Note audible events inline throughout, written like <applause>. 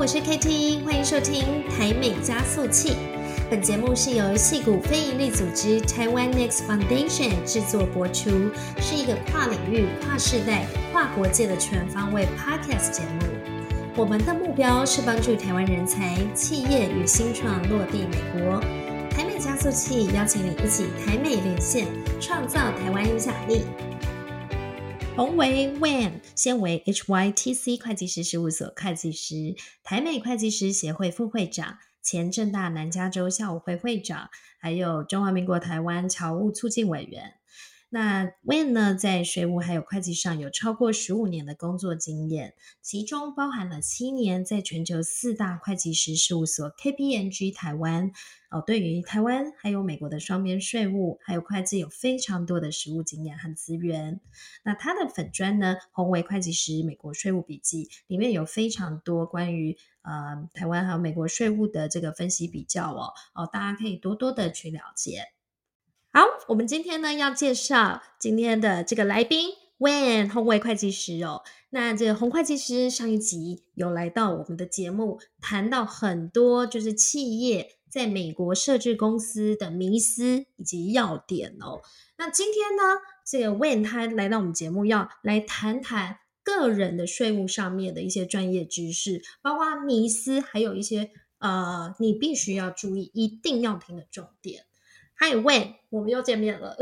我是 KT，欢迎收听台美加速器。本节目是由戏谷非营利组织台湾 Next Foundation 制作播出，是一个跨领域、跨世代、跨国界的全方位 Podcast 节目。我们的目标是帮助台湾人才、企业与新创落地美国。台美加速器邀请你一起台美连线，创造台湾影响力。洪维 Wan，现为 HYTC 会计师事务所会计师，台美会计师协会副会长，前正大南加州校务会会长，还有中华民国台湾侨务促进委员。那 Wan 呢，在税务还有会计上有超过十五年的工作经验，其中包含了七年在全球四大会计师事务所 KPMG 台湾。哦，对于台湾还有美国的双边税务还有会计有非常多的实务经验和资源。那他的粉砖呢，宏伟会计师美国税务笔记里面有非常多关于呃台湾还有美国税务的这个分析比较哦哦，大家可以多多的去了解。好，我们今天呢要介绍今天的这个来宾，Wen 宏维会计师哦。那这个洪会计师上一集有来到我们的节目，谈到很多就是企业。在美国设置公司的迷思以及要点哦。那今天呢，这个 Wen 他来到我们节目，要来谈谈个人的税务上面的一些专业知识，包括迷思，还有一些呃，你必须要注意、一定要听的重点。Hi Wen，我们又见面了。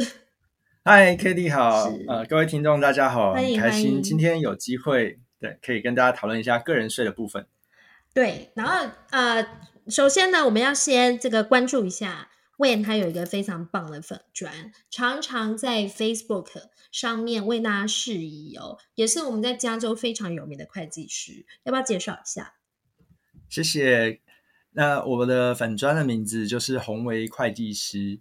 Hi Kitty，好，呃，各位听众大家好，很开心今天有机会，对，可以跟大家讨论一下个人税的部分。对，然后呃。首先呢，我们要先这个关注一下，Wen 他有一个非常棒的粉砖，常常在 Facebook 上面为大家示意哦，也是我们在加州非常有名的会计师，要不要介绍一下？谢谢。那我们的粉砖的名字就是宏维会计师。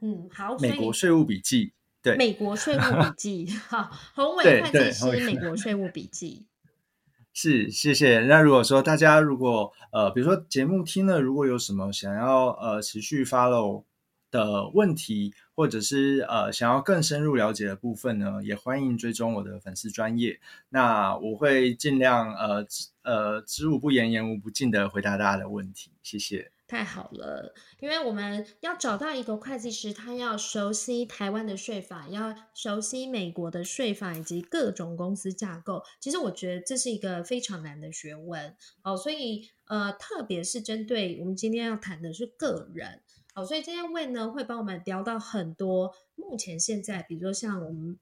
嗯，好。美国税务笔记，对，美国税务笔 <laughs> 记，好，宏伟会计师，美国税务笔记。<laughs> 是，谢谢。那如果说大家如果呃，比如说节目听了，如果有什么想要呃持续 follow 的问题，或者是呃想要更深入了解的部分呢，也欢迎追踪我的粉丝专业。那我会尽量呃呃知无不言，言无不尽的回答大家的问题。谢谢。太好了，因为我们要找到一个会计师，他要熟悉台湾的税法，要熟悉美国的税法以及各种公司架构。其实我觉得这是一个非常难的学问哦，所以呃，特别是针对我们今天要谈的是个人哦，所以今天魏呢会帮我们聊到很多目前现在，比如说像我们。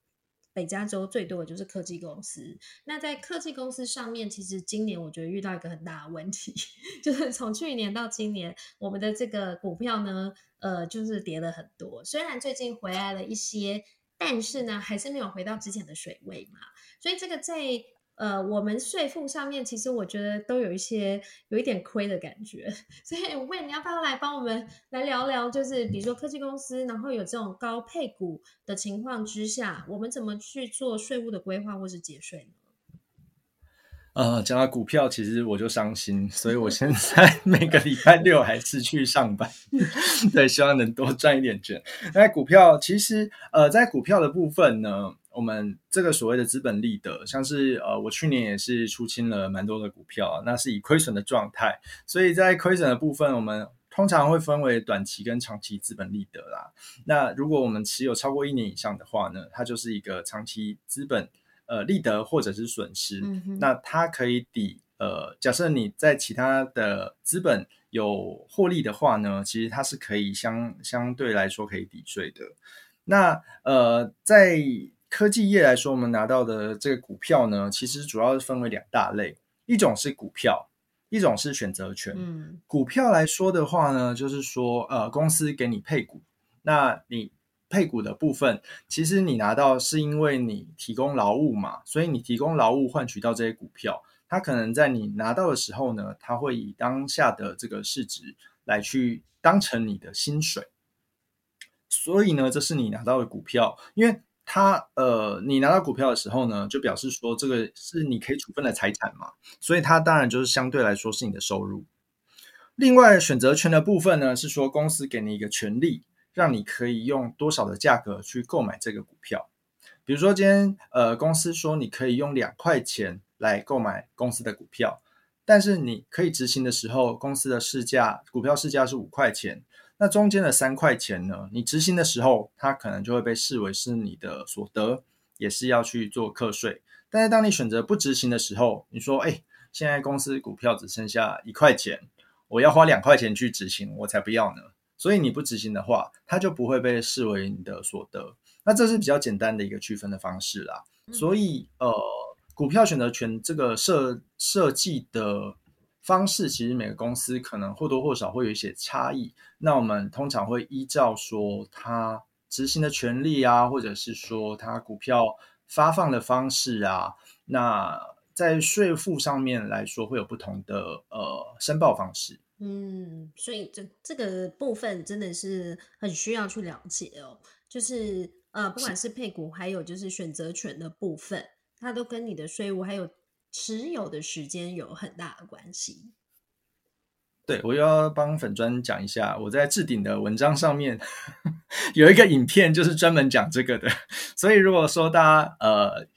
北加州最多的就是科技公司。那在科技公司上面，其实今年我觉得遇到一个很大的问题，<laughs> 就是从去年到今年，我们的这个股票呢，呃，就是跌了很多。虽然最近回来了一些，但是呢，还是没有回到之前的水位嘛。所以这个在。呃，我们税负上面其实我觉得都有一些有一点亏的感觉，<laughs> 所以问你要不要来帮我们来聊聊，就是比如说科技公司，然后有这种高配股的情况之下，我们怎么去做税务的规划或是节税呢？呃，讲到股票，其实我就伤心，所以我现在 <laughs> 每个礼拜六还是去上班，<laughs> 对，希望能多赚一点钱。那股票其实，呃，在股票的部分呢。我们这个所谓的资本利得，像是呃，我去年也是出清了蛮多的股票，那是以亏损的状态，所以在亏损的部分，我们通常会分为短期跟长期资本利得啦。那如果我们持有超过一年以上的话呢，它就是一个长期资本呃利得或者是损失，那它可以抵呃，假设你在其他的资本有获利的话呢，其实它是可以相相对来说可以抵税的。那呃，在科技业来说，我们拿到的这个股票呢，其实主要是分为两大类，一种是股票，一种是选择权。嗯，股票来说的话呢，就是说，呃，公司给你配股，那你配股的部分，其实你拿到是因为你提供劳务嘛，所以你提供劳务换取到这些股票，它可能在你拿到的时候呢，它会以当下的这个市值来去当成你的薪水，所以呢，这是你拿到的股票，因为。它呃，你拿到股票的时候呢，就表示说这个是你可以处分的财产嘛，所以它当然就是相对来说是你的收入。另外，选择权的部分呢，是说公司给你一个权利，让你可以用多少的价格去购买这个股票。比如说今天呃，公司说你可以用两块钱来购买公司的股票，但是你可以执行的时候，公司的市价股票市价是五块钱，那中间的三块钱呢，你执行的时候，它可能就会被视为是你的所得，也是要去做课税。但是当你选择不执行的时候，你说，哎，现在公司股票只剩下一块钱，我要花两块钱去执行，我才不要呢。所以你不执行的话，它就不会被视为你的所得。那这是比较简单的一个区分的方式啦。所以，呃，股票选择权这个设设计的方式，其实每个公司可能或多或少会有一些差异。那我们通常会依照说它执行的权利啊，或者是说它股票发放的方式啊，那在税负上面来说会有不同的呃申报方式。嗯，所以这这个部分真的是很需要去了解哦。就是呃，不管是配股，还有就是选择权的部分，它都跟你的税务还有持有的时间有很大的关系。对，我要帮粉砖讲一下，我在置顶的文章上面 <laughs> 有一个影片，就是专门讲这个的。所以如果说大家呃。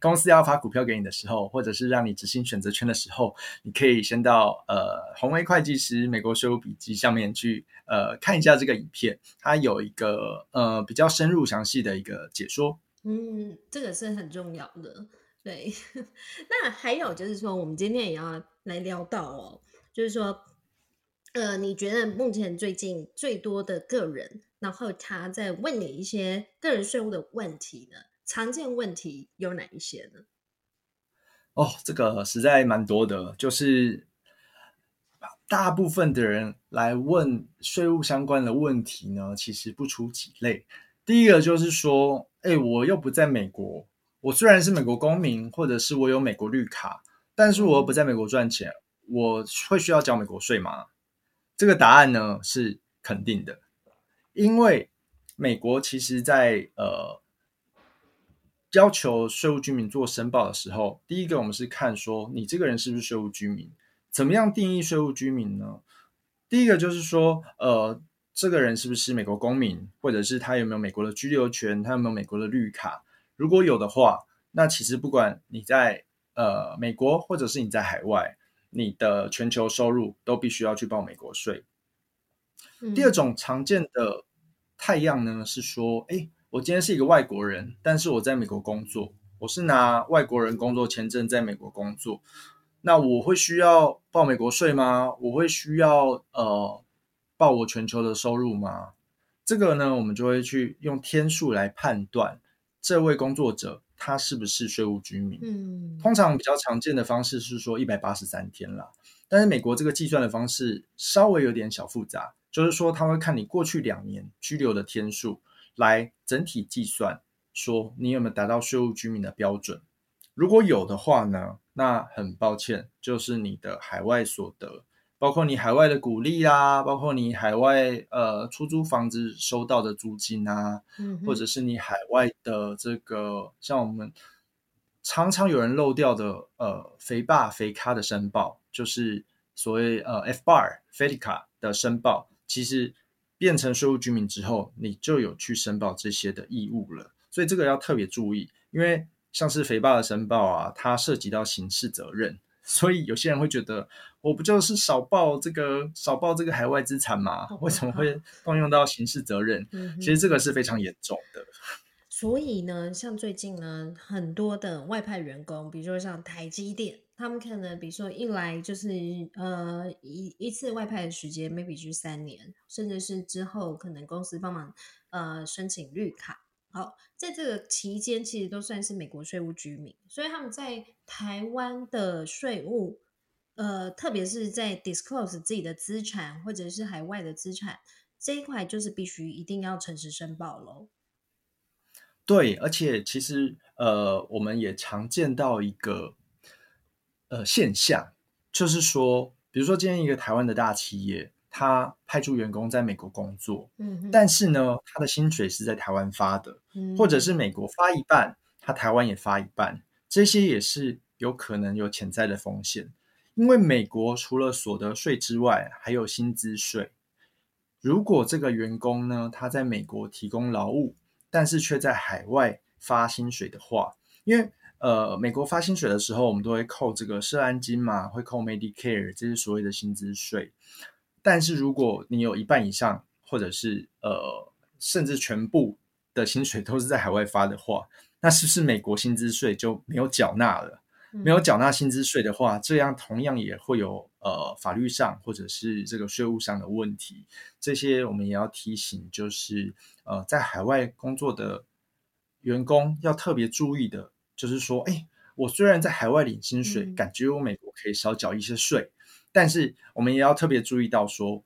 公司要发股票给你的时候，或者是让你执行选择权的时候，你可以先到呃宏威会计师美国税务笔记上面去呃看一下这个影片，它有一个呃比较深入详细的一个解说。嗯，这个是很重要的。对，<laughs> 那还有就是说，我们今天也要来聊到哦，就是说，呃，你觉得目前最近最多的个人，然后他在问你一些个人税务的问题呢？常见问题有哪一些呢？哦，这个实在蛮多的，就是大部分的人来问税务相关的问题呢，其实不出几类。第一个就是说，哎，我又不在美国，我虽然是美国公民，或者是我有美国绿卡，但是我又不在美国赚钱，我会需要交美国税吗？这个答案呢是肯定的，因为美国其实，在呃。要求税务居民做申报的时候，第一个我们是看说你这个人是不是税务居民，怎么样定义税务居民呢？第一个就是说，呃，这个人是不是美国公民，或者是他有没有美国的居留权，他有没有美国的绿卡？如果有的话，那其实不管你在呃美国，或者是你在海外，你的全球收入都必须要去报美国税。第二种常见的太阳呢是说，哎。我今天是一个外国人，但是我在美国工作，我是拿外国人工作签证在美国工作，那我会需要报美国税吗？我会需要呃报我全球的收入吗？这个呢，我们就会去用天数来判断这位工作者他是不是税务居民。嗯，通常比较常见的方式是说一百八十三天啦，但是美国这个计算的方式稍微有点小复杂，就是说他会看你过去两年居留的天数。来整体计算，说你有没有达到税务居民的标准？如果有的话呢，那很抱歉，就是你的海外所得，包括你海外的股利啊，包括你海外呃出租房子收到的租金啊，或者是你海外的这个像我们常常有人漏掉的呃肥爸肥咖的申报，就是所谓呃 F bar 菲利卡的申报，其实。变成税务居民之后，你就有去申报这些的义务了，所以这个要特别注意，因为像是肥爸的申报啊，它涉及到刑事责任，所以有些人会觉得，我不就是少报这个少报这个海外资产吗？为什么会动用到刑事责任？其实这个是非常严重的。所以呢，像最近呢，很多的外派员工，比如说像台积电。他们可能，比如说一来就是呃一一次外派的时间，maybe 是三年，甚至是之后可能公司帮忙呃申请绿卡。好，在这个期间，其实都算是美国税务居民，所以他们在台湾的税务，呃，特别是在 disclose 自己的资产或者是海外的资产这一块，就是必须一定要诚实申报喽。对，而且其实呃，我们也常见到一个。呃，现象就是说，比如说今天一个台湾的大企业，他派驻员工在美国工作，嗯，但是呢，他的薪水是在台湾发的，嗯或者是美国发一半，他台湾也发一半，这些也是有可能有潜在的风险，因为美国除了所得税之外，还有薪资税。如果这个员工呢，他在美国提供劳务，但是却在海外发薪水的话，因为呃，美国发薪水的时候，我们都会扣这个社安金嘛，会扣 Medicare，这是所谓的薪资税。但是如果你有一半以上，或者是呃，甚至全部的薪水都是在海外发的话，那是不是美国薪资税就没有缴纳了？没有缴纳薪资税的话，这样同样也会有呃法律上或者是这个税务上的问题。这些我们也要提醒，就是呃，在海外工作的员工要特别注意的，就是说，哎，我虽然在海外领薪水，感觉我美国可以少缴一些税，但是我们也要特别注意到说，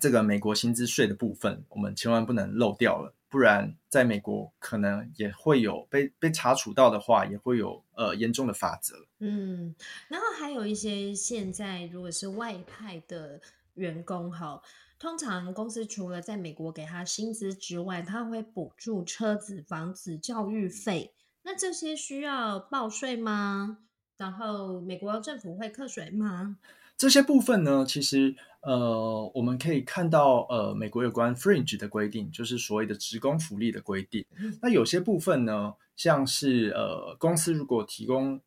这个美国薪资税的部分，我们千万不能漏掉了。不然，在美国可能也会有被被查处到的话，也会有呃严重的法则。嗯，然后还有一些现在如果是外派的员工哈，通常公司除了在美国给他薪资之外，他会补助车子、房子、教育费。那这些需要报税吗？然后美国政府会课税吗？这些部分呢，其实呃，我们可以看到呃，美国有关 fringe 的规定，就是所谓的职工福利的规定。那有些部分呢，像是呃，公司如果提供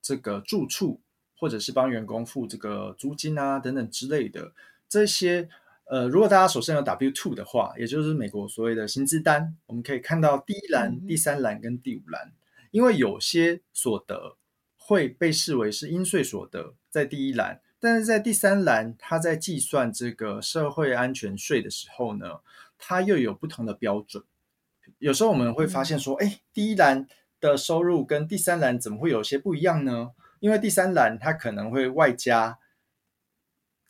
这个住处，或者是帮员工付这个租金啊等等之类的，这些呃，如果大家手上有 W two 的话，也就是美国所谓的薪资单，我们可以看到第一栏、第三栏跟第五栏，因为有些所得会被视为是应税所得。在第一栏，但是在第三栏，它在计算这个社会安全税的时候呢，它又有不同的标准。有时候我们会发现说，哎，第一栏的收入跟第三栏怎么会有些不一样呢？因为第三栏它可能会外加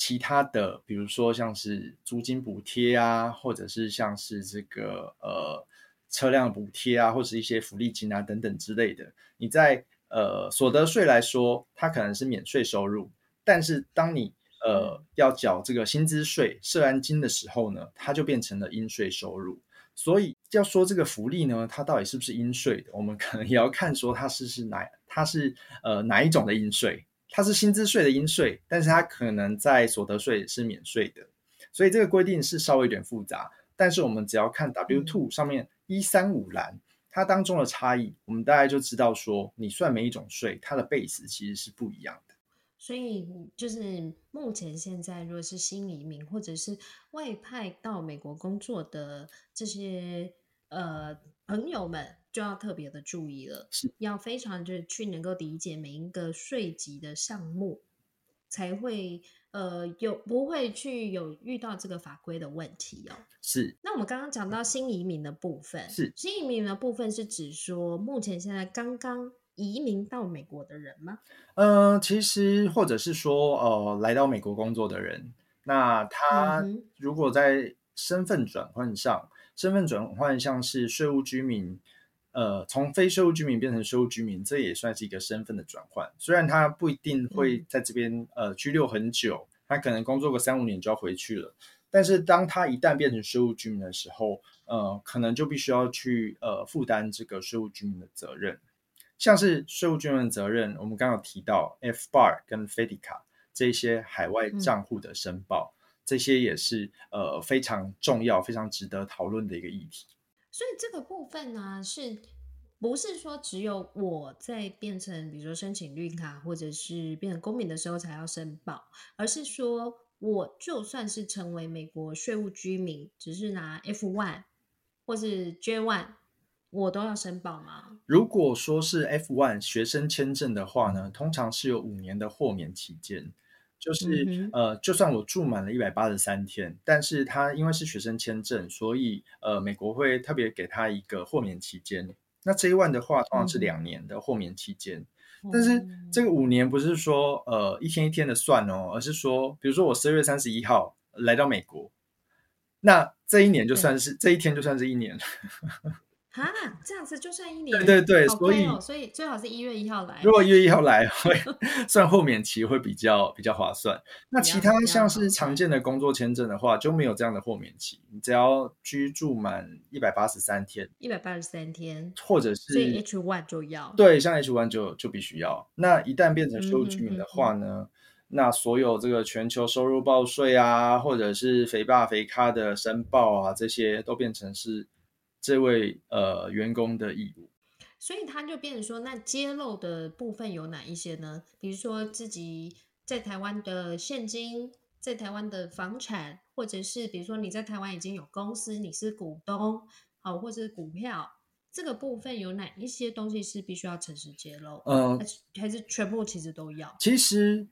其他的，比如说像是租金补贴啊，或者是像是这个呃车辆补贴啊，或是一些福利金啊等等之类的。你在呃，所得税来说，它可能是免税收入，但是当你呃要缴这个薪资税、社安金的时候呢，它就变成了应税收入。所以要说这个福利呢，它到底是不是应税的，我们可能也要看说它是是哪，它是呃哪一种的应税。它是薪资税的应税，但是它可能在所得税是免税的。所以这个规定是稍微有点复杂，但是我们只要看 W two 上面一三五栏。它当中的差异，我们大概就知道说，你算每一种税，它的 base 其实是不一样的。所以，就是目前现在，如果是新移民或者是外派到美国工作的这些呃朋友们，就要特别的注意了，是要非常就去能够理解每一个税级的项目，才会。呃，有不会去有遇到这个法规的问题哦？是。那我们刚刚讲到新移民的部分，是新移民的部分是指说目前现在刚刚移民到美国的人吗？呃，其实或者是说呃来到美国工作的人，那他如果在身份转换上，身份转换像是税务居民。呃，从非税务居民变成税务居民，这也算是一个身份的转换。虽然他不一定会在这边呃居留很久，他可能工作个三五年就要回去了。但是当他一旦变成税务居民的时候，呃，可能就必须要去呃负担这个税务居民的责任。像是税务居民的责任，我们刚刚提到 F bar 跟 FDIC 这些海外账户的申报，这些也是呃非常重要、非常值得讨论的一个议题。所以这个部分呢，是不是说只有我在变成，比如说申请绿卡或者是变成公民的时候才要申报，而是说我就算是成为美国税务居民，只是拿 F one 或是 J one，我都要申报吗？如果说是 F one 学生签证的话呢，通常是有五年的豁免期间。就是呃，就算我住满了一百八十三天，但是他因为是学生签证，所以呃，美国会特别给他一个豁免期间。那 J one 的话，通常是两年的豁免期间。但是这个五年不是说呃一天一天的算哦，而是说，比如说我十二月三十一号来到美国，那这一年就算是这一天就算是一年。啊，这样子就算一年，对对对，所以所以最好是一月一号来。如果一月一号来，会算后免期会比较比较划算。那其他像是常见的工作签证的话，就没有这样的豁免期，你只要居住满一百八十三天，一百八十三天，或者是 H one 就要，对，像 H one 就就必须要。那一旦变成收入居民的话呢，那所有这个全球收入报税啊，或者是肥爸肥咖的申报啊，这些都变成是。这位呃员工的义务，所以他就变成说，那揭露的部分有哪一些呢？比如说自己在台湾的现金，在台湾的房产，或者是比如说你在台湾已经有公司，你是股东，好，或者是股票，这个部分有哪一些东西是必须要诚实揭露？嗯还是还是全部其实都要？其实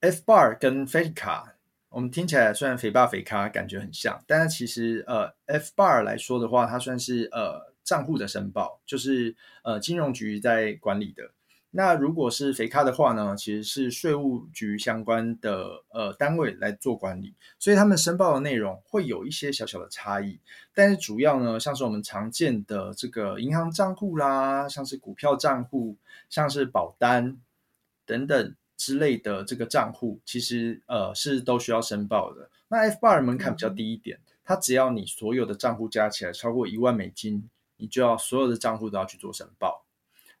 F bar 跟肥卡，我们听起来虽然肥爸肥咖感觉很像，但是其实呃 F bar 来说的话，它算是呃账户的申报，就是呃金融局在管理的。那如果是肥咖的话呢，其实是税务局相关的呃单位来做管理，所以他们申报的内容会有一些小小的差异，但是主要呢，像是我们常见的这个银行账户啦，像是股票账户，像是保单等等之类的这个账户，其实呃是都需要申报的。那 F bar 门槛比较低一点，它只要你所有的账户加起来超过一万美金，你就要所有的账户都要去做申报。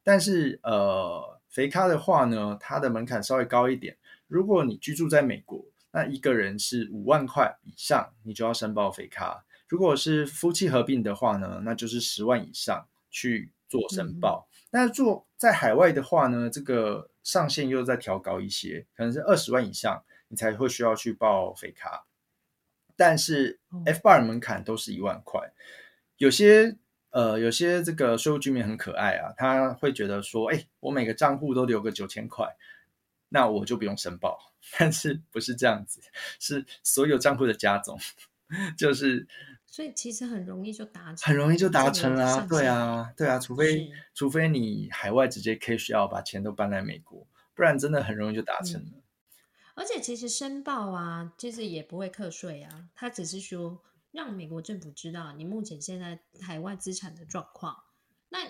但是呃，肥咖的话呢，它的门槛稍微高一点。如果你居住在美国，那一个人是五万块以上，你就要申报肥咖。如果是夫妻合并的话呢，那就是十万以上去做申报。但是做在海外的话呢，这个上限又再调高一些，可能是二十万以上，你才会需要去报肥卡。但是哦 F bar 门槛都是一万块，有些呃有些这个税务居民很可爱啊，他会觉得说，哎，我每个账户都留个九千块，那我就不用申报。<laughs> 但是不是这样子，是所有账户的加总，<laughs> 就是所以其实很容易就达成，很容易就达成啦、对啊，对啊，除非除非你海外直接 cash out 把钱都搬来美国，不然真的很容易就达成了。而且其实申报啊，其实也不会课税啊，它只是说让美国政府知道你目前现在海外资产的状况。那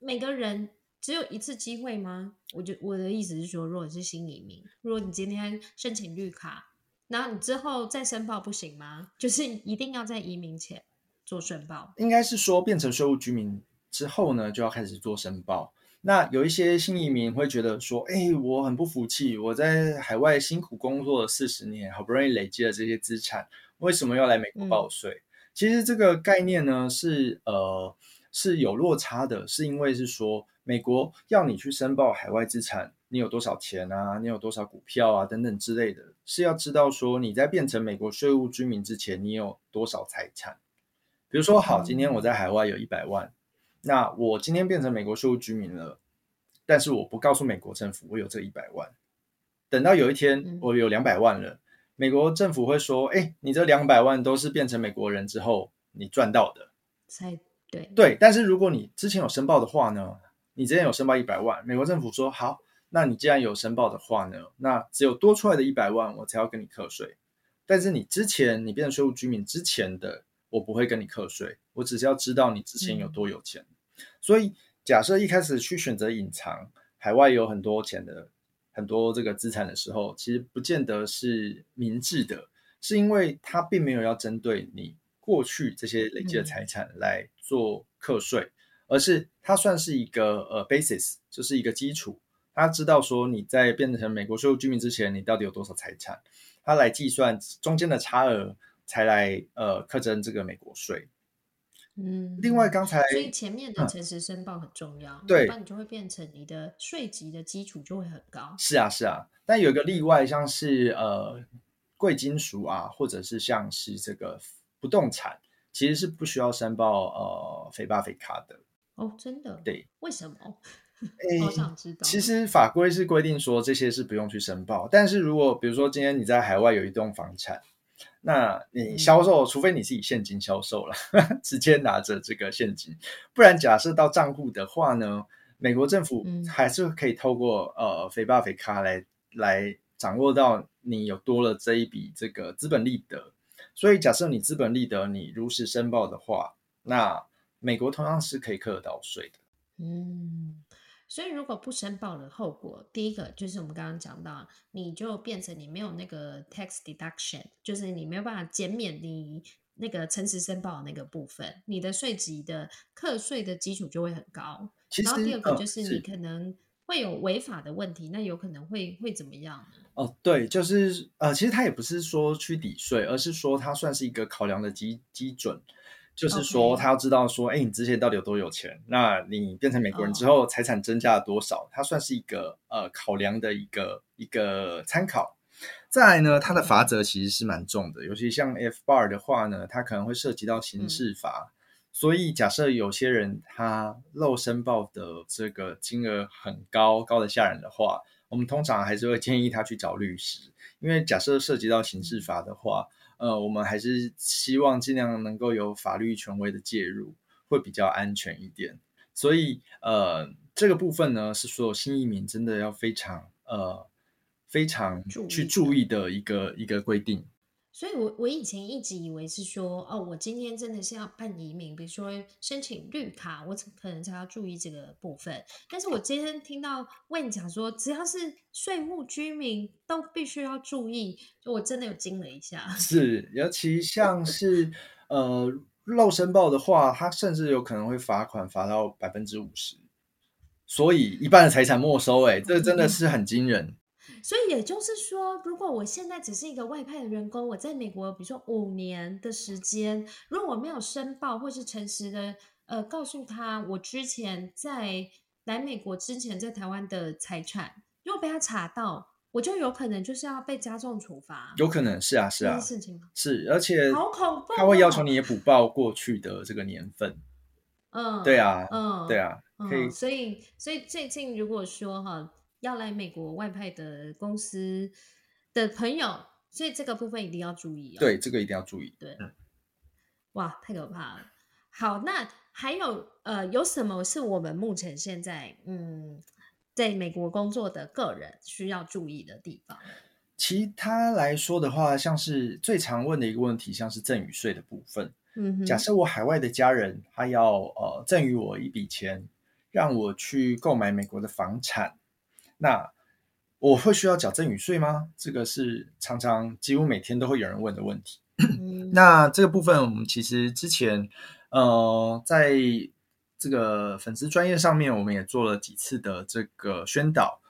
每个人只有一次机会吗？我就我的意思是说，如果是新移民，如果你今天申请绿卡，然后你之后再申报不行吗？就是一定要在移民前做申报。应该是说变成税务居民之后呢，就要开始做申报。那有一些新移民会觉得说，哎，我很不服气，我在海外辛苦工作了四十年，好不容易累积了这些资产，为什么要来美国报税？其实这个概念呢是呃是有落差的，是因为是说美国要你去申报海外资产，你有多少钱啊，你有多少股票啊等等之类的，是要知道说你在变成美国税务居民之前，你有多少财产。比如说，好，今天我在海外有一百万，那我今天变成美国税务居民了，但是我不告诉美国政府我有这一百万，等到有一天嗯我有两百万了，美国政府会说，哎，你这两百万都是变成美国人之后你赚到的，才对对。但是如果你之前有申报的话呢，你之前有申报一百万，美国政府说好，那你既然有申报的话呢，那只有多出来的一百万我才要跟你课税。但是你之前你变成税务居民之前的，我不会跟你课税，我只是要知道你之前有多有钱。所以假设一开始去选择隐藏海外有很多钱的很多这个资产的时候，其实不见得是明智的，是因为它并没有要针对你过去这些累积的财产来做课税，而是它算是一个呃 basis，就是一个基础。他知道说你在变成美国税务居民之前，你到底有多少财产，他来计算中间的差额，才来呃课征这个美国税。嗯，另外，刚才所以前面的嗯诚实申报很重要，对那你就会变成你的税级的基础就会很高。是啊是啊，但有一个例外，像是呃贵金属啊，或者是像是这个不动产，其实是不需要申报呃肥巴肥卡的。哦，真的？对，为什么？<laughs> 诶好想知道。其实法规是规定说这些是不用去申报，但是如果比如说今天你在海外有一栋房产，那你销售，除非你是以现金销售了，<laughs> 直接拿着这个现金，不然假设到账户的话呢，美国政府嗯还是可以透过呃肥爸肥卡来来掌握到你有多了这一笔这个资本利得，所以假设你资本利得你如实申报的话，那美国同样是可以课得到税的。嗯，所以如果不申报的后果，第一个就是我们刚刚讲到，你就变成你没有那个 tax deduction，就是你没有办法减免你那个诚实申报的那个部分，你的税级的课税的基础就会很高。然后第二个呃就是你可能会有违法的问题，那有可能会会怎么样呢？哦，对，就是呃，其实它也不是说去抵税，而是说它算是一个考量的基基准。就是说他要知道说，哎，你之前到底有多有钱？那你变成美国人之后，财产增加了多少？它算是一个呃考量的一个一个参考。再来呢，它的罚则其实是蛮重的，尤其像 F bar 的话呢，它可能会涉及到刑事罚。所以假设有些人他漏申报的这个金额很高，高的吓人的话，我们通常还是会建议他去找律师，因为假设涉及到刑事法的话，呃，我们还是希望尽量能够有法律权威的介入，会比较安全一点。所以呃，这个部分呢，是所有新移民真的要非常呃非常去注意的一个一个规定。所以我，我以前一直以为是说，哦，我今天真的是要办移民，比如说申请绿卡，我可能才要注意这个部分。但是我今天听到问讲说，只要是税务居民都必须要注意，就我真的有惊了一下。<laughs> 是，尤其像是呃漏申报的话，它甚至有可能会罚款罚到百分之五十，所以一半的财产没收、欸，哎，这真的是很惊人。所以也就是说，如果我现在只是一个外派的员工，我在美国，比如说五年的时间，如果我没有申报或是诚实的呃告诉他我之前在来美国之前在台湾的财产，如果被他查到，我就有可能就是要被加重处罚。有可能是啊，是啊事情？是，而且好恐怖他会要求哦你也补报过去的这个年份。嗯，对啊，嗯，对啊，可以嗯，所以所以最近如果说哈要来美国外派的公司的朋友，所以这个部分一定要注意哦。对这个一定要注意。对，嗯哇，太可怕了。好，那还有呃，有什么是我们目前现在嗯，在美国工作的个人需要注意的地方？其他来说的话，像是最常问的一个问题，像是赠与税的部分。嗯哼，假设我海外的家人他要呃赠与我一笔钱，让我去购买美国的房产，那我会需要缴赠与税吗？这个是常常几乎每天都会有人问的问题。嗯那这个部分我们其实之前呃在这个粉丝专业上面，我们也做了几次的这个宣导，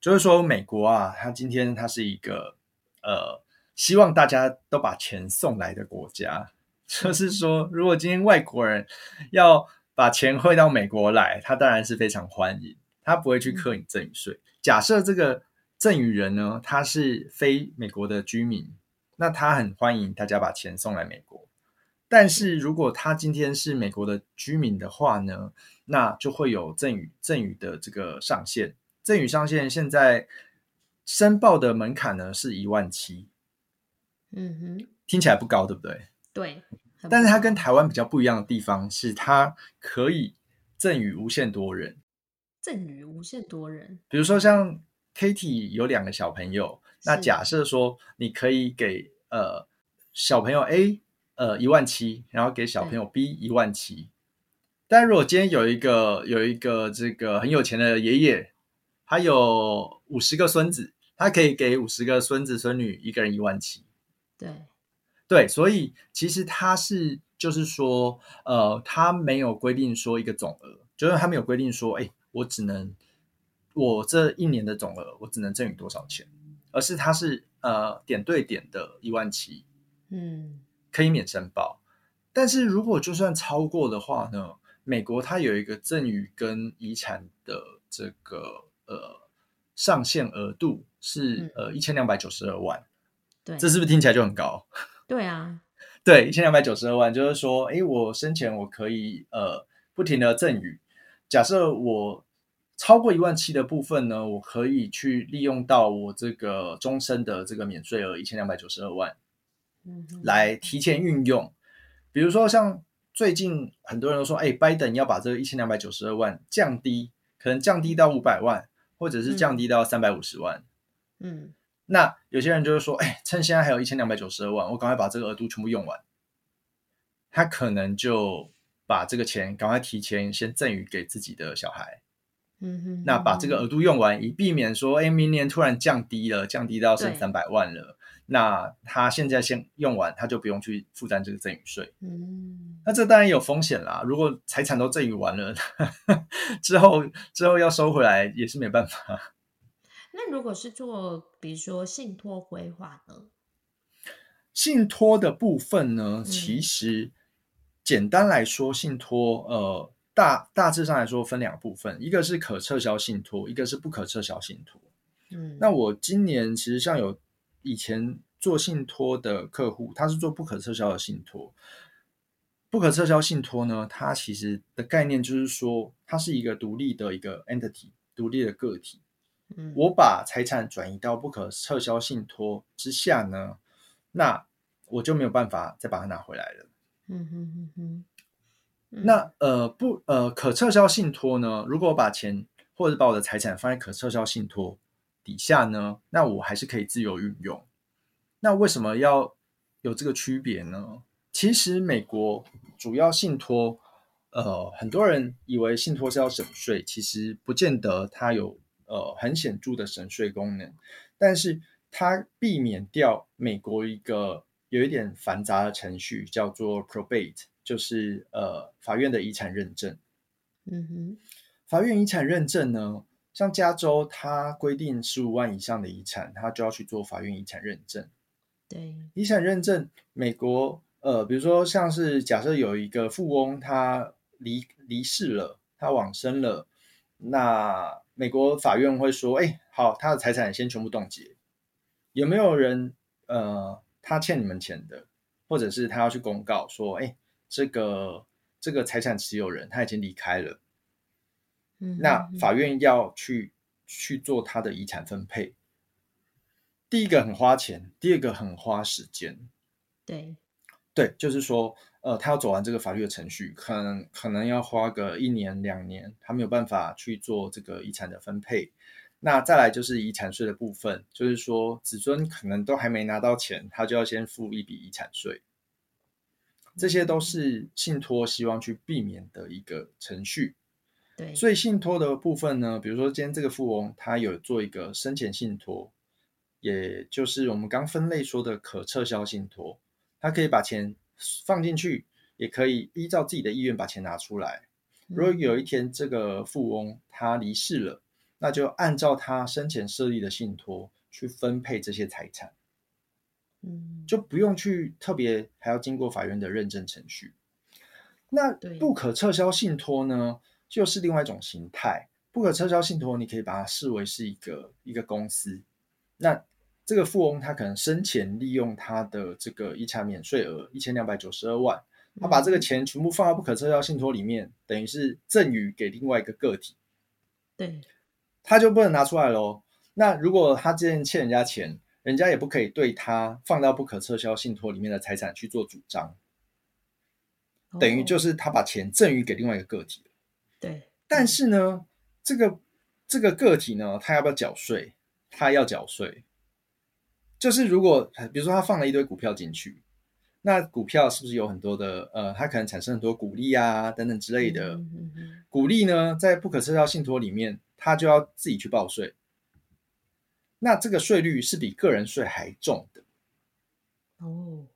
就是说美国啊，它今天它是一个呃希望大家都把钱送来的国家。<laughs> 就是说，如果今天外国人要把钱汇到美国来，他当然是非常欢迎，他不会去课你赠与税。假设这个赠与人呢，他是非美国的居民，那他很欢迎大家把钱送来美国。但是如果他今天是美国的居民的话呢，那就会有赠与赠与的这个上限。赠与上限现在申报的门槛呢是一万七，嗯哼，听起来不高，对不对？对，但是不错它跟台湾比较不一样的地方是，它可以赠与无限多人。赠予无限多人，比如说像 Kitty 有两个小朋友，那假设说你可以给呃小朋友 A 呃一万七，然后给小朋友 B 一万七。但如果今天有一个有一个这个很有钱的爷爷，他有五十个孙子，他可以给五十个孙子孙女一个人一万七。对，对，所以其实他是就是说，呃，他没有规定说一个总额，就是他没有规定说，哎，我只能我这一年的总额我只能赠予多少钱，而是它是呃点对点的一万七，嗯可以免申报。但是如果就算超过的话呢，美国它有一个赠与跟遗产的这个呃上限额度是嗯呃一千两百九十二万，对，这是不是听起来就很高？<laughs> 对啊，对，一千两百九十二万，就是说，诶，我生前我可以呃不停的赠与，假设我超过一万七的部分呢，我可以去利用到我这个终身的这个免税额一千两百九十二万嗯哼，来提前运用。比如说像最近很多人都说，哎，拜登要把这个一千两百九十二万降低，可能降低到五百万，或者是降低到三百五十万。嗯那有些人就是说，哎，趁现在还有一千两百九十二万，我赶快把这个额度全部用完。他可能就把这个钱赶快提前先赠予给自己的小孩，嗯哼，那把这个额度用完，以避免说，哎，明年突然降低了，降低到剩三百万了，那他现在先用完，他就不用去负担这个赠与税。嗯那这当然有风险啦，如果财产都赠与完了，<laughs> 之后之后要收回来也是没办法。<laughs> 那如果是做比如说信托规划呢？信托的部分呢，嗯其实简单来说，信托呃大大致上来说分两部分，一个是可撤销信托，一个是不可撤销信托。嗯，那我今年其实像有以前做信托的客户，他是做不可撤销的信托。不可撤销信托呢，它其实的概念就是说，它是一个独立的一个 entity，独立的个体。嗯我把财产转移到不可撤销信托之下呢，那我就没有办法再把它拿回来了。嗯哼哼哼，那呃不呃可撤销信托呢，如果我把钱或者把我的财产放在可撤销信托底下呢，那我还是可以自由运用。那为什么要有这个区别呢？其实美国主要信托，呃，很多人以为信托是要省税，其实不见得它有呃很显著的省税功能，但是它避免掉美国一个有一点繁杂的程序，叫做 probate，就是呃法院的遗产认证。嗯哼，法院遗产认证呢，像加州它规定十五万以上的遗产，它就要去做法院遗产认证。对，遗产认证，美国呃，比如说像是假设有一个富翁他离离世了，他往生了，那美国法院会说，哎，好，他的财产先全部冻结。有没有人呃，他欠你们钱的，或者是他要去公告说，哎，这个这个财产持有人他已经离开了，嗯那法院要去去做他的遗产分配。第一个很花钱，第二个很花时间。对，对，就是说，呃，他要走完这个法律的程序，可能可能要花个一年两年，他没有办法去做这个遗产的分配。那再来就是遗产税的部分，就是说子孙可能都还没拿到钱，他就要先付一笔遗产税。这些都是信托希望去避免的一个程序。对，所以信托的部分呢，比如说今天这个富翁他有做一个生前信托，也就是我们刚分类说的可撤销信托，他可以把钱放进去，也可以依照自己的意愿把钱拿出来。如果有一天这个富翁他离世了，那就按照他生前设立的信托去分配这些财产，嗯，就不用去特别还要经过法院的认证程序。那不可撤销信托呢，就是另外一种形态。不可撤销信托，你可以把它视为是一个一个公司。那这个富翁他可能生前利用他的这个遗产免税额一千两百九十二万，他把这个钱全部放到不可撤销信托里面，等于是赠与给另外一个个体，对，他就不能拿出来喽。那如果他之前欠人家钱，人家也不可以对他放到不可撤销信托里面的财产去做主张，等于哦就是他把钱赠予给另外一个个体了。对，但是呢，这个这个个体呢，他要不要缴税？他要缴税。就是如果比如说他放了一堆股票进去，那股票是不是有很多的呃，它可能产生很多股利啊等等之类的。嗯嗯嗯股利呢，在不可撤销信托里面，它就要自己去报税。那这个税率是比个人税还重的。哦，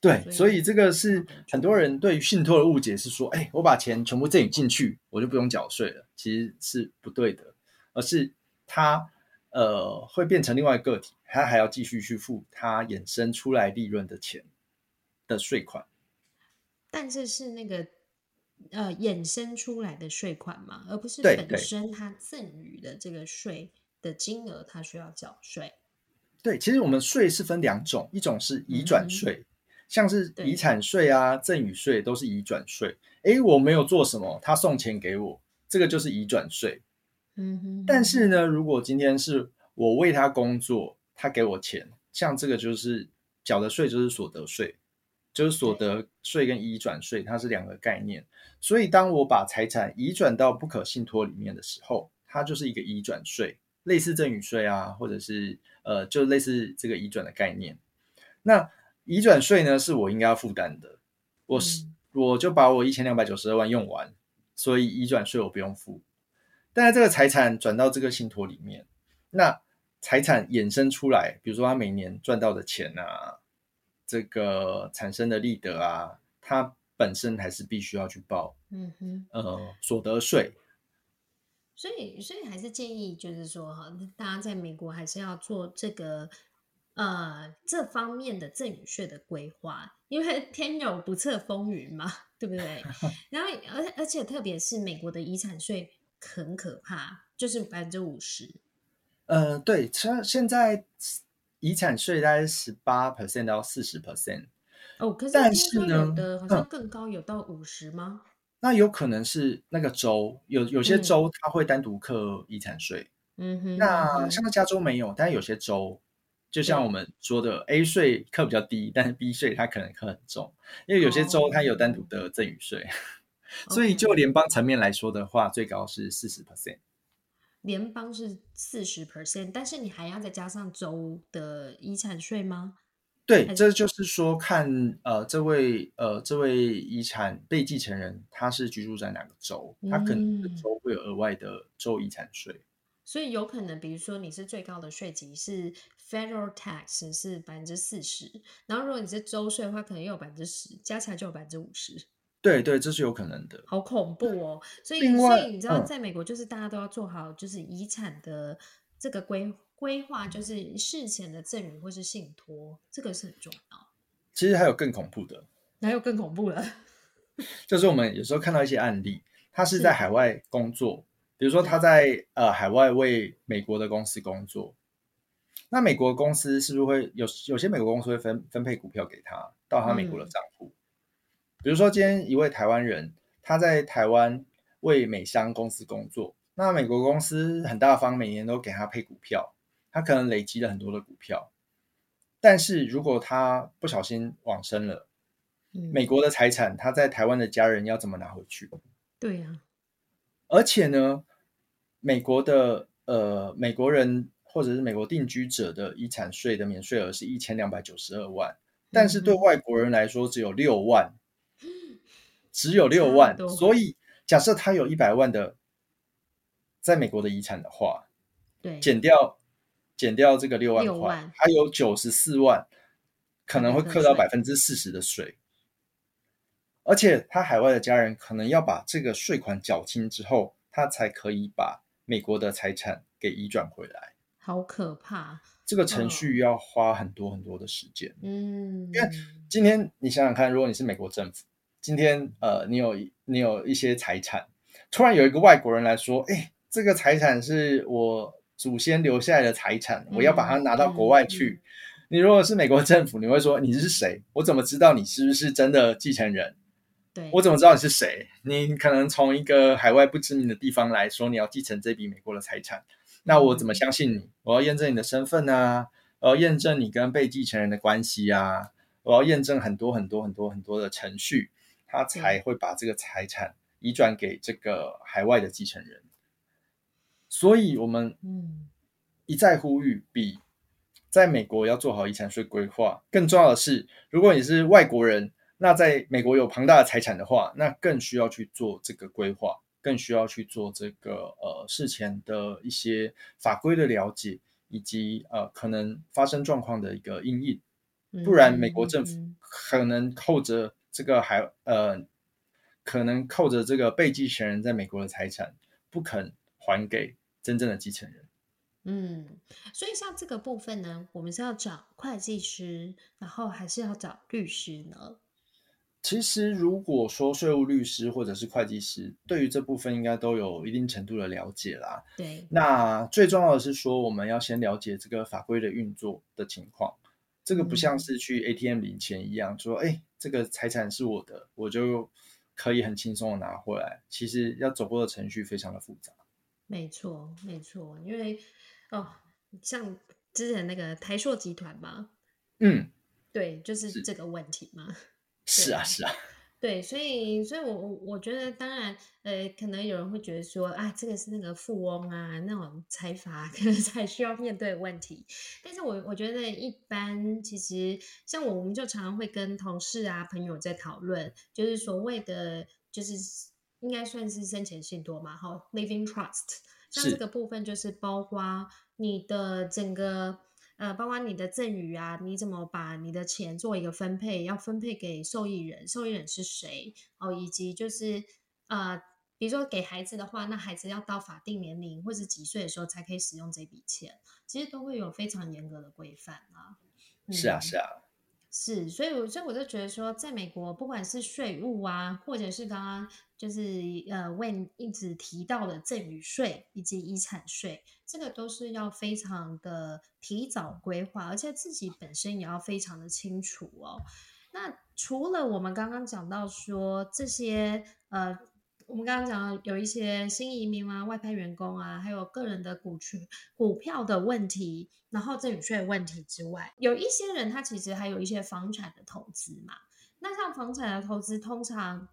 对，所以所以这个是很多人对于信托的误解是说，哎，我把钱全部赠与进去，我就不用缴税了。其实是不对的，而是他呃会变成另外一个个体，他还要继续去付他衍生出来利润的钱的税款。但是是那个呃衍生出来的税款嘛，而不是本身它赠予的这个税的金额，它需要缴税。对，其实我们税是分两种，一种是移转税，像是遗产税啊、赠与税都是移转税。诶，我没有做什么，他送钱给我，这个就是移转税。嗯哼，但是呢，如果今天是我为他工作，他给我钱，像这个就是缴的税就是所得税，就是所得税跟移转税，它是两个概念。所以当我把财产移转到不可信托里面的时候，它就是一个移转税，类似赠与税啊，或者是呃，就类似这个移转的概念。那移转税呢，是我应该要负担的，我是、嗯我就把我一千两百九十二万用完，所以移转税我不用付。但是这个财产转到这个信托里面，那财产衍生出来，比如说他每年赚到的钱啊，这个产生的利得啊，它本身还是必须要去报嗯哼，呃所得税。所以所以还是建议就是说哈，大家在美国还是要做这个呃这方面的赠与税的规划，因为 <laughs> 天有不测风云嘛，对不对？<laughs> 然后而而且特别是美国的遗产税很可怕，就是百分之五十。呃，对，现现在遗产税大概是十八 percent 到四十 percent。哦，可是但是呢有的好像更高，有到五十吗？那有可能是那个州有有些嗯。州它会单独课遗产税，嗯哼，嗯那哼像。加州没有，但是有些州，就像我们说的，A 税课比较低，但是 B 税它可能课很重，因为有些州它有单独的赠与税，<laughs> 所以就联邦层面来说的话，最高是四十 percent。联邦是四十 percent，但是你还要再加上州的遗产税吗？对，这就是说看呃这位呃这位遗产被继承人他是居住在哪个州，他可能州会有额外的州遗产税。所以有可能，比如说你是最高的税级是 federal tax 是百分之四十，然后如果你是州税的话，可能又有百分之十，加起来就有百分之五十，对对，这是有可能的。好恐怖哦！所以，所以你知道，嗯在美国就是大家都要做好就是遗产的这个规规划，就是事前的赠与或是信托，这个是很重要。其实还有更恐怖的，哪有更恐怖了？<laughs> 就是我们有时候看到一些案例，他是是在海外工作，比如说他在呃海外为美国的公司工作，那美国公司是不是会有有些美国公司会分分配股票给他到他美国的嗯账户？比如说今天一位台湾人他在台湾为美商公司工作，那美国公司很大方，每年都给他配股票，他可能累积了很多的股票，但是如果他不小心往生了。嗯，美国的财产，他在台湾的家人要怎么拿回去？对呀、而且呢，美国的呃美国人或者是美国定居者的遗产税的免税额是一千两百九十二万，但是对外国人来说只有六万，只有六差万所以假设他有一百万的在美国的遗产的话，对，减掉减掉这个六万块六万，还有九十四万，可能会课到百分之四十的税。而且他海外的家人可能要把这个税款缴清之后，他才可以把美国的财产给移转回来。好可怕。这个程序要花很多很多的时间。嗯，因为今天你想想看，如果你是美国政府，今天呃你有你有一些财产，突然有一个外国人来说，哎，这个财产是我祖先留下来的财产，我要把它拿到国外去。你如果是美国政府，你会说你是谁？我怎么知道你是不是真的继承人？对，我怎么知道你是谁？你可能从一个海外不知名的地方来说，你要继承这笔美国的财产，那我怎么相信你？我要验证你的身份啊，我要验证你跟被继承人的关系啊，我要验证很多很多很多很多的程序，他才会把这个财产移转给这个海外的继承人。所以，我们嗯一再呼吁，比在美国要做好遗产税规划更重要的是，如果你是外国人，那在美国有庞大的财产的话，那更需要去做这个规划，更需要去做这个呃事前的一些法规的了解，以及呃可能发生状况的一个应应。不然，美国政府嗯可能扣着这个海呃，可能扣着这个被继承人在美国的财产，不肯还给真正的继承人。嗯，所以像这个部分呢，我们是要找会计师，然后还是要找律师呢？其实，如果说税务律师或者是会计师，对于这部分应该都有一定程度的了解啦。对，那最重要的是说，我们要先了解这个法规的运作的情况。这个不像嗯是去 ATM 领钱一样，说，哎，这个财产是我的，我就可以很轻松的拿回来。其实要走过的程序非常的复杂。没错，没错，因为哦，像之前那个台硕集团嘛，嗯，对，就是是这个问题嘛。<laughs> 是啊，是啊，对，所以，所以我我我觉得，当然，呃，可能有人会觉得说，啊，这个是那个富翁啊，那种财阀 <laughs> 可能才需要面对的问题。但是我我觉得，一般其实像我，我们就常常会跟同事啊、朋友在讨论，就是所谓的，就是应该算是生前信托嘛，哈，living trust，像是这个部分就是包括你的整个。呃，包括你的赠与啊，你怎么把你的钱做一个分配，要分配给受益人，受益人是谁哦，以及就是呃，比如说给孩子的话，那孩子要到法定年龄或者几岁的时候才可以使用这笔钱，其实都会有非常严格的规范啊。是啊，是啊。是，所以我，所以我就觉得说，在美国，不管是税务啊，或者是刚刚就是呃问一直提到的赠与税以及遗产税，这个都是要非常的提早规划，而且自己本身也要非常的清楚哦。那除了我们刚刚讲到说这些呃。我们刚刚讲有一些新移民啊、外派员工啊，还有个人的股权、股票的问题，然后赠与税问题之外，有一些人他其实还有一些房产的投资嘛。那像房产的投资，通常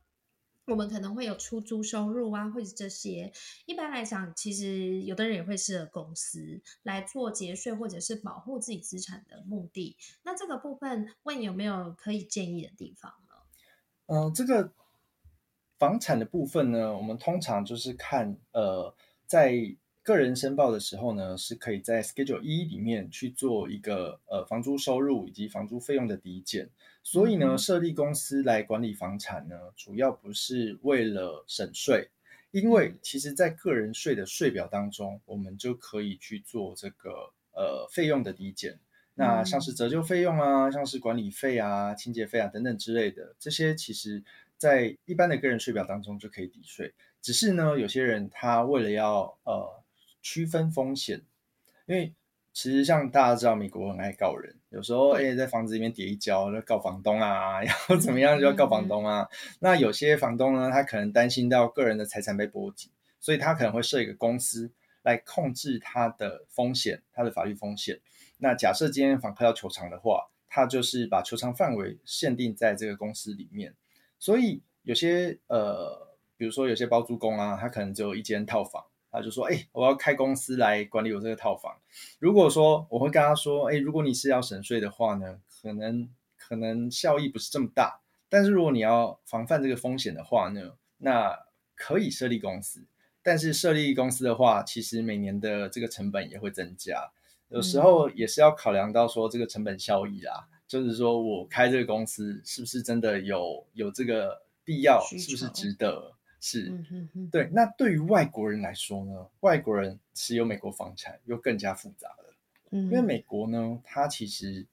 我们可能会有出租收入啊，或者这些。一般来讲，其实有的人也会适合公司来做节税或者是保护自己资产的目的。那这个部分，问有没有可以建议的地方呢？嗯，这个。房产的部分呢，我们通常就是看，呃，在个人申报的时候呢，是可以在 Schedule 一里面去做一个呃房租收入以及房租费用的抵减。所以呢，设立公司来管理房产呢，主要不是为了省税，因为其实在个人税的税表当中，我们就可以去做这个呃费用的抵减。那像是折旧费用啊，像是管理费啊、清洁费啊等等之类的，这些其实。在一般的个人税表当中就可以抵税，只是呢，有些人他为了要呃区分风险，因为其实像大家知道，美国很爱告人，有时候哎在房子里面跌一跤就告房东啊，然后怎么样就要告房东啊。那有些房东呢，他可能担心到个人的财产被波及，所以他可能会设一个公司来控制他的风险，他的法律风险。那假设今天房客要求偿的话，他就是把求偿范围限定在这个公司里面。所以有些呃，比如说有些包租公啊，他可能只有一间套房，他就说：“哎，我要开公司来管理我这个套房。”如果说我会跟他说：“哎，如果你是要省税的话呢，可能可能效益不是这么大。但是如果你要防范这个风险的话呢，那可以设立公司。但是设立公司的话，其实每年的这个成本也会增加，有时候也是要考量到说这个成本效益啦。”就是说，我开这个公司是不是真的有有这个必要？是不是值得？是，对。那对于外国人来说呢？外国人持有美国房产又更加复杂了。嗯，因为美国呢，它其实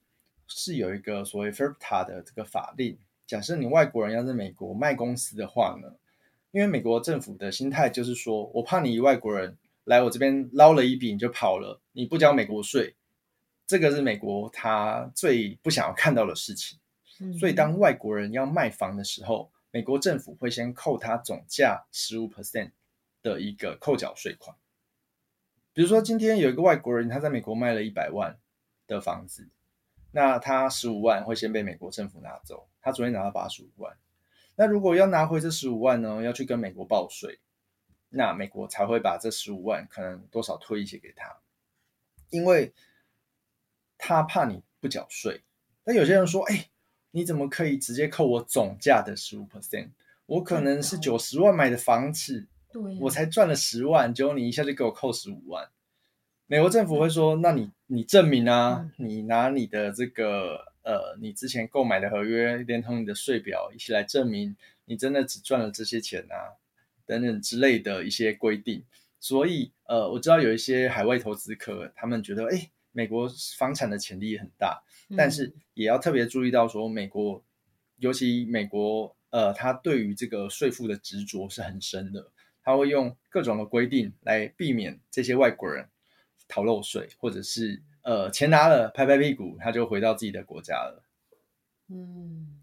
是有一个所谓 FIRPTA 的这个法令。假设你外国人要在美国卖公司的话呢，因为美国政府的心态就是说，我怕你外国人来我这边捞了一笔你就跑了，你不交美国税。这个是美国他最不想要看到的事情，所以当外国人要卖房的时候，美国政府会先扣他总价十五 percent 的一个扣缴税款。比如说，今天有一个外国人他在美国卖了一百万的房子，那他十五万会先被美国政府拿走，他昨天拿到八十五万，那如果要拿回这十五万呢，要去跟美国报税，那美国才会把这十五万可能多少退一些给他，因为。他怕你不缴税，但有些人说：“哎，你怎么可以直接扣我总价的十五 percent？我可能是九十万买的房子，对，我才赚了十万，结果你一下就给我扣十五万。”美国政府会说：“那你你证明啊，你拿你的这个呃，你之前购买的合约，连同你的税表一起来证明，你真的只赚了这些钱啊，等等之类的一些规定。”所以呃，我知道有一些海外投资客，他们觉得：“哎。”美国房产的潜力很大，但是也要特别注意到说，美国尤其美国，呃，他对于这个税负的执着是很深的，他会用各种的规定来避免这些外国人逃漏税，或者是呃钱拿了拍拍屁股他就回到自己的国家了。嗯。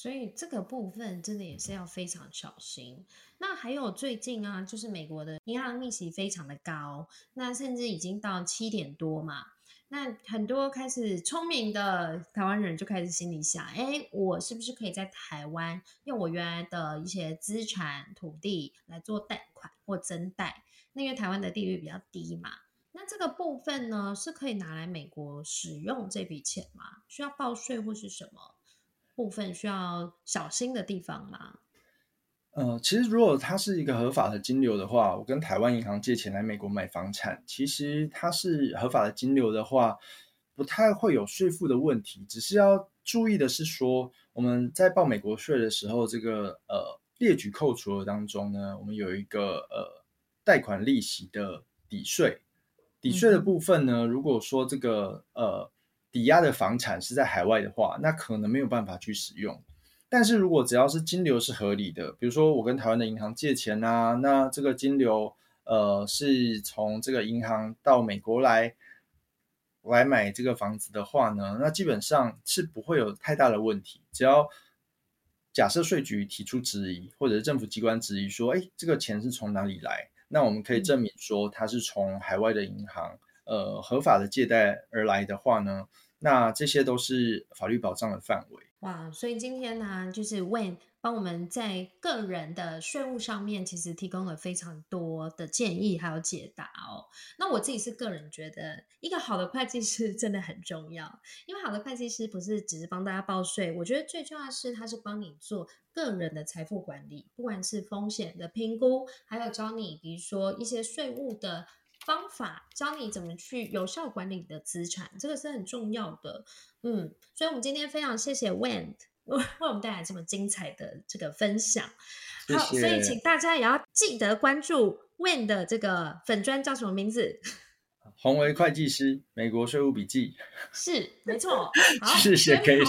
所以这个部分真的也是要非常小心。那还有最近啊，就是美国的银行利息非常的高，那甚至已经到七点多嘛。那很多开始聪明的台湾人就开始心里想：哎，我是不是可以在台湾用我原来的一些资产、土地来做贷款或增贷？那因为台湾的利率比较低嘛。那这个部分呢，是可以拿来美国使用这笔钱吗？需要报税或是什么？部分需要小心的地方吗？呃，其实如果它是一个合法的金流的话，我跟台湾银行借钱来美国买房产，其实它是合法的金流的话，不太会有税负的问题。只是要注意的是说，我们在报美国税的时候，这个呃列举扣除额当中呢，我们有一个呃贷款利息的抵税，抵税的部分呢，如果说这个呃。抵押的房产是在海外的话，那可能没有办法去使用。但是如果只要是金流是合理的，比如说我跟台湾的银行借钱啊，那这个金流呃是从这个银行到美国来来买这个房子的话呢，那基本上是不会有太大的问题。只要假设税局提出质疑，或者是政府机关质疑说，哎，这个钱是从哪里来？那我们可以证明说它是从海外的银行呃合法的借贷而来的话呢，那这些都是法律保障的范围。哇，所以今天呢，就是 win 帮我们在个人的税务上面，其实提供了非常多的建议还有解答哦。那我自己是个人觉得，一个好的会计师 <laughs> 真的很重要，因为好的会计师不是只是帮大家报税，我觉得最重要的是他是帮你做个人的财富管理，不管是风险的评估，还有教你比如说一些税务的方法，教你怎么去有效管理你的资产，这个是很重要的。嗯，所以我们今天非常谢谢 Wen 为 <laughs> 为我们带来这么精彩的这个分享。好，所以请大家也要记得关注 Wend 的这个粉砖叫什么名字？<laughs> 宏维会计师，美国税务笔记。<laughs> 是，没错。谢谢 k a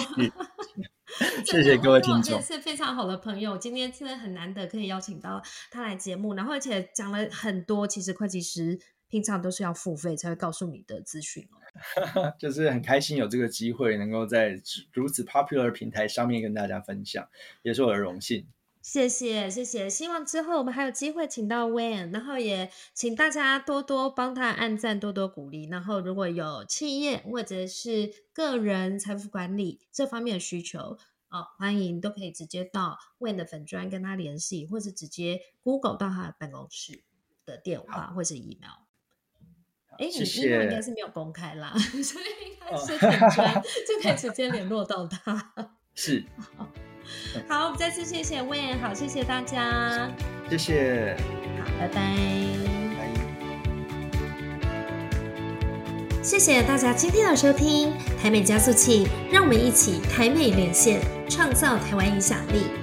谢谢各位听众。是非常好的朋友，今天真的很难得可以邀请到他来节目，然后而且讲了很多，其实会计师平常都是要付费才会告诉你的资讯哦。<laughs> 就是很开心有这个机会，能够在如此 popular 的平台上面跟大家分享，也是我的荣幸。谢谢，谢谢。希望之后我们还有机会请到 Wayne，然后也请大家多多帮他按赞，多多鼓励。然后如果有企业或者是个人财富管理这方面的需求，哦，欢迎都可以直接到 Wayne 的粉砖跟他联系，或者直接 Google 到他的办公室的电话或者 email。哎，你英文应该是没有公开啦，<laughs> 所以应该是粉 <laughs> 专就可以直接联络到他。<laughs> 是，好，我们再次谢谢 Wayne，好，谢谢大家，谢谢，好，拜拜，谢谢大家今天的收听，台美加速器，让我们一起台美连线，创造台湾影响力。